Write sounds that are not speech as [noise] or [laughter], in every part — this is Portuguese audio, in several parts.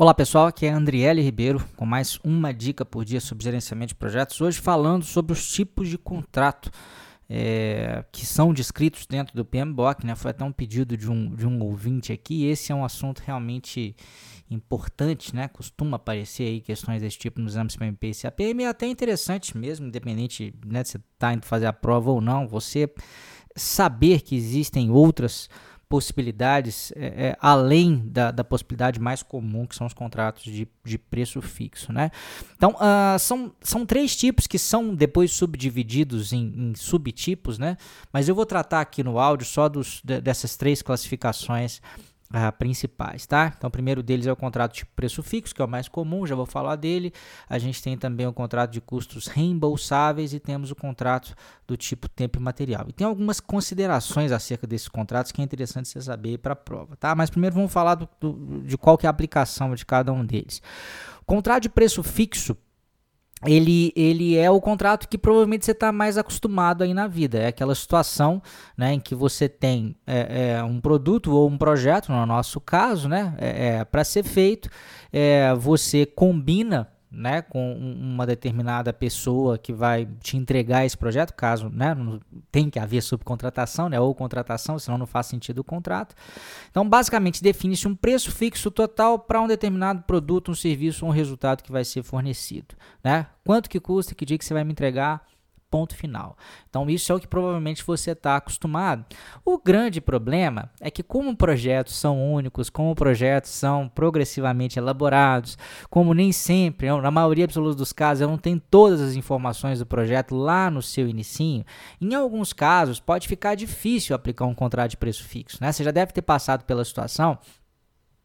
Olá pessoal, aqui é Andriele Ribeiro com mais uma dica por dia sobre gerenciamento de projetos. Hoje falando sobre os tipos de contrato é, que são descritos dentro do PMBOK, né? Foi até um pedido de um, de um ouvinte aqui. Esse é um assunto realmente importante, né? Costuma aparecer aí questões desse tipo nos exames PMP e CAPM. É até interessante mesmo, independente né, de você estar tá indo fazer a prova ou não, você saber que existem outras possibilidades é, é, além da, da, possibilidade mais comum, que são os contratos de, de preço fixo. Né? Então, uh, são, são três tipos que são depois subdivididos em, em, subtipos, né? mas eu vou tratar aqui no áudio só dos, de, dessas três classificações uh, principais, tá? Então, o primeiro deles é o contrato de preço fixo, que é o mais comum, já vou falar dele. A gente tem também o contrato de custos reembolsáveis e temos o contrato do tipo tempo e material. E tem algumas considerações acerca desses contratos que é interessante você saber para a prova, tá? Mas primeiro vamos falar do, do, de qual que é a aplicação de cada um deles. Contrato de preço fixo ele, ele é o contrato que provavelmente você está mais acostumado aí na vida. É aquela situação né, em que você tem é, é, um produto ou um projeto, no nosso caso, né, é, é para ser feito, é, você combina né, com uma determinada pessoa que vai te entregar esse projeto, caso né, tem que haver subcontratação né, ou contratação, senão não faz sentido o contrato. Então, basicamente, define-se um preço fixo total para um determinado produto, um serviço ou um resultado que vai ser fornecido. Né? Quanto que custa, que dia que você vai me entregar, Ponto final. Então, isso é o que provavelmente você está acostumado. O grande problema é que, como projetos são únicos, como projetos são progressivamente elaborados, como nem sempre, na maioria absoluta dos casos, eu não tenho todas as informações do projeto lá no seu inicinho, em alguns casos pode ficar difícil aplicar um contrato de preço fixo. Né? Você já deve ter passado pela situação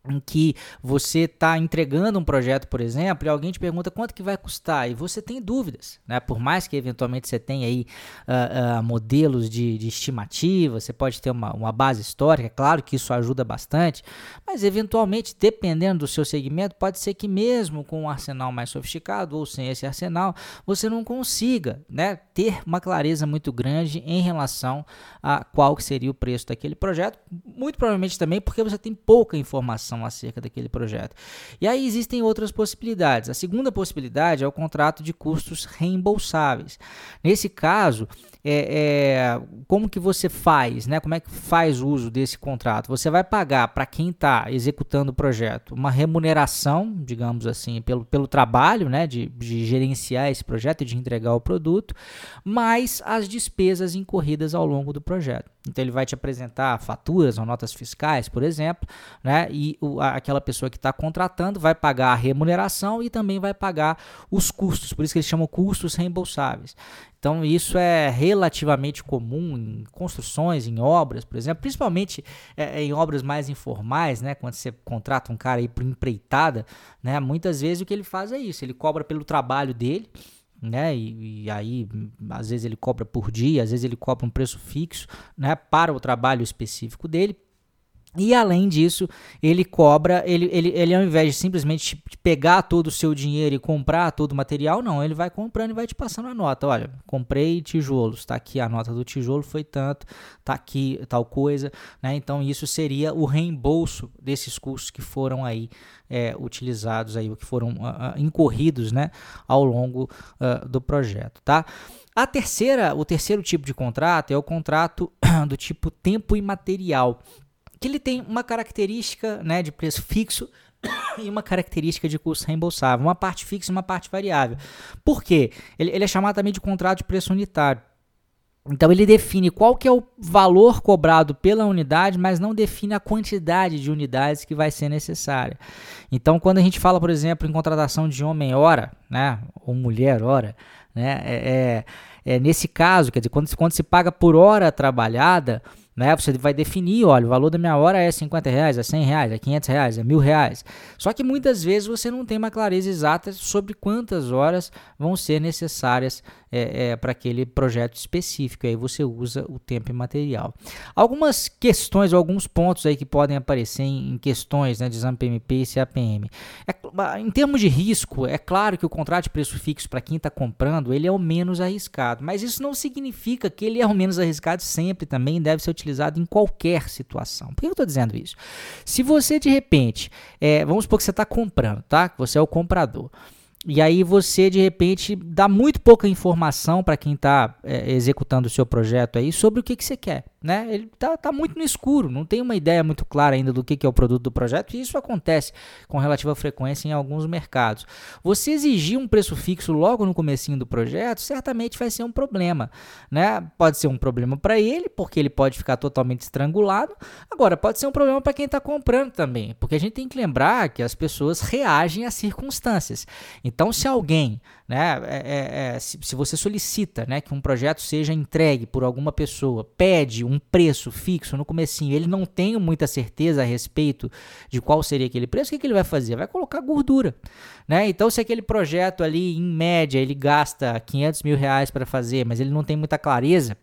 em que você está entregando um projeto, por exemplo, e alguém te pergunta quanto que vai custar e você tem dúvidas, né? Por mais que eventualmente você tenha aí uh, uh, modelos de, de, estimativa, você pode ter uma, uma base histórica, é claro que isso ajuda bastante, mas eventualmente, dependendo do seu segmento, pode ser que mesmo com um arsenal mais sofisticado ou sem esse arsenal, você não consiga, né, ter uma clareza muito grande em relação a qual seria o preço daquele projeto, muito provavelmente também porque você tem pouca informação informação acerca daquele projeto. E aí existem outras possibilidades. A segunda possibilidade é o contrato de custos reembolsáveis. Nesse caso, é, é, como que você faz, né? Como é que faz uso desse contrato? Você vai pagar para quem está executando o projeto uma remuneração, digamos assim, pelo, pelo trabalho, né? De, de gerenciar esse projeto e de entregar o produto, mais as despesas incorridas ao longo do projeto. Então ele vai te apresentar faturas ou notas fiscais, por exemplo, né? E o, aquela pessoa que está contratando vai pagar a remuneração e também vai pagar os custos. Por isso que eles chamam custos reembolsáveis. Então, isso é relativamente comum em construções, em obras, por exemplo, principalmente é, é em obras mais informais, né? Quando você contrata um cara aí por empreitada, né? Muitas vezes o que ele faz é isso, ele cobra pelo trabalho dele, né? E, e, aí, às vezes ele cobra por dia, às vezes ele cobra um preço fixo, né? Para o trabalho específico dele. E além disso, ele cobra, ele, ele, ele ao invés de simplesmente pegar todo o seu dinheiro e comprar todo o material, não, ele vai comprando e vai te passando a nota. Olha, comprei tijolos, está aqui a nota do tijolo foi tanto, está aqui tal coisa, né? Então isso seria o reembolso desses custos que foram aí é, utilizados aí, que foram uh, incorridos, né, ao longo uh, do projeto, tá? A terceira, o terceiro tipo de contrato é o contrato [clears throat] do tipo tempo imaterial que ele tem uma característica né, de preço fixo [coughs] e uma característica de custo reembolsável, uma parte fixa e uma parte variável. Por quê? Ele, ele é chamado também de contrato de preço unitário. Então ele define qual que é o valor cobrado pela unidade, mas não define a quantidade de unidades que vai ser necessária. Então quando a gente fala, por exemplo, em contratação de homem hora, né, ou mulher hora, né, é, é, é nesse caso, quer dizer, quando, quando se paga por hora trabalhada, né? Você vai definir, olha, o valor da minha hora é 50 reais, é 100 reais, é 500 reais, é mil reais. Só que muitas vezes você não tem uma clareza exata sobre quantas horas vão ser necessárias é, é, para aquele projeto específico. Aí você usa o tempo e material. Algumas questões, alguns pontos aí que podem aparecer em, em questões né, de exame PMP e CAPM. É, em termos de risco, é claro que o contrato de preço fixo para quem está comprando ele é o menos arriscado, mas isso não significa que ele é o menos arriscado sempre também deve ser utilizado em qualquer situação. Por que eu estou dizendo isso? Se você de repente, é, vamos supor que você está comprando, tá? Você é o comprador. E aí você de repente dá muito pouca informação para quem está é, executando o seu projeto aí sobre o que, que você quer né? Ele tá, tá muito no escuro, não tem uma ideia muito clara ainda do que, que é o produto do projeto, e isso acontece com relativa frequência em alguns mercados. Você exigir um preço fixo logo no comecinho do projeto, certamente vai ser um problema, né? Pode ser um problema para ele, porque ele pode ficar totalmente estrangulado. Agora, pode ser um problema para quem está comprando também, porque a gente tem que lembrar que as pessoas reagem às circunstâncias. Então, se alguém né? É, é, é, se, se, você solicita né, que um projeto seja entregue por alguma pessoa, pede um preço fixo no comecinho, ele não tem muita certeza a respeito de qual seria aquele preço, o que, que ele vai fazer? Vai colocar gordura. Né? Então, se aquele projeto ali, em média, ele gasta 500 mil reais para fazer, mas ele não tem muita clareza,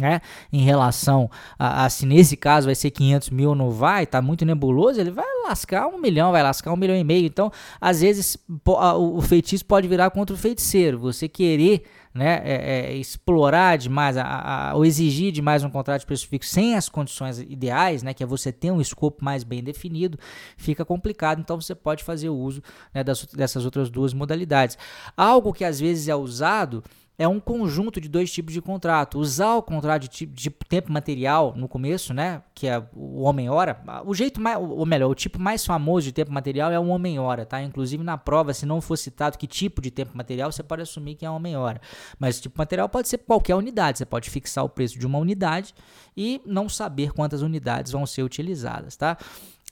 né, em relação a, a, se nesse caso vai ser 500 mil ou não vai, tá muito nebuloso, ele vai lascar um milhão, vai lascar um milhão e meio. Então, às vezes, o feitiço pode virar contra o feiticeiro. Você querer né, é, é, explorar demais a, a, ou exigir demais um contrato de preço fixo sem as condições ideais, né, que é você ter um escopo mais bem definido, fica complicado. Então, você pode fazer uso né, das, dessas outras duas modalidades. Algo que às vezes é usado é um conjunto de dois tipos de contrato. Usar o contrato de, de tempo material no começo, né, que é o homem-hora, o jeito mais, ou melhor, o tipo mais famoso de tempo material é o homem-hora, tá? Inclusive na prova, se não for citado que tipo de tempo material, você pode assumir que é homem-hora. Mas tipo material pode ser qualquer unidade, você pode fixar o preço de uma unidade e não saber quantas unidades vão ser utilizadas, tá?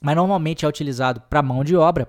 Mas normalmente é utilizado para mão de obra,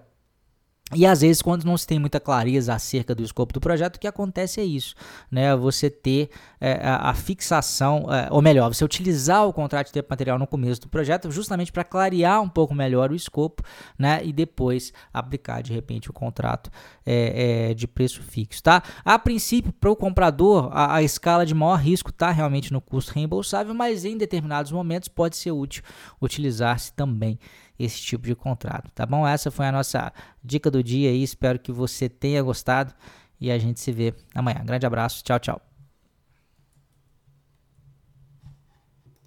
e às vezes, quando não se tem muita clareza acerca do escopo do projeto, o que acontece é isso, né? Você ter é, a, fixação, é, ou melhor, você utilizar o contrato de tempo material no começo do projeto, justamente para clarear um pouco melhor o escopo, né? E depois aplicar de repente o contrato é, é de preço fixo, tá? A princípio, para o comprador, a, a, escala de maior risco está realmente no custo reembolsável, mas em determinados momentos pode ser útil utilizar-se também esse tipo de contrato, tá bom? Essa foi a nossa dica do dia aí, espero que você tenha gostado e a gente se vê amanhã. Grande abraço, tchau, tchau.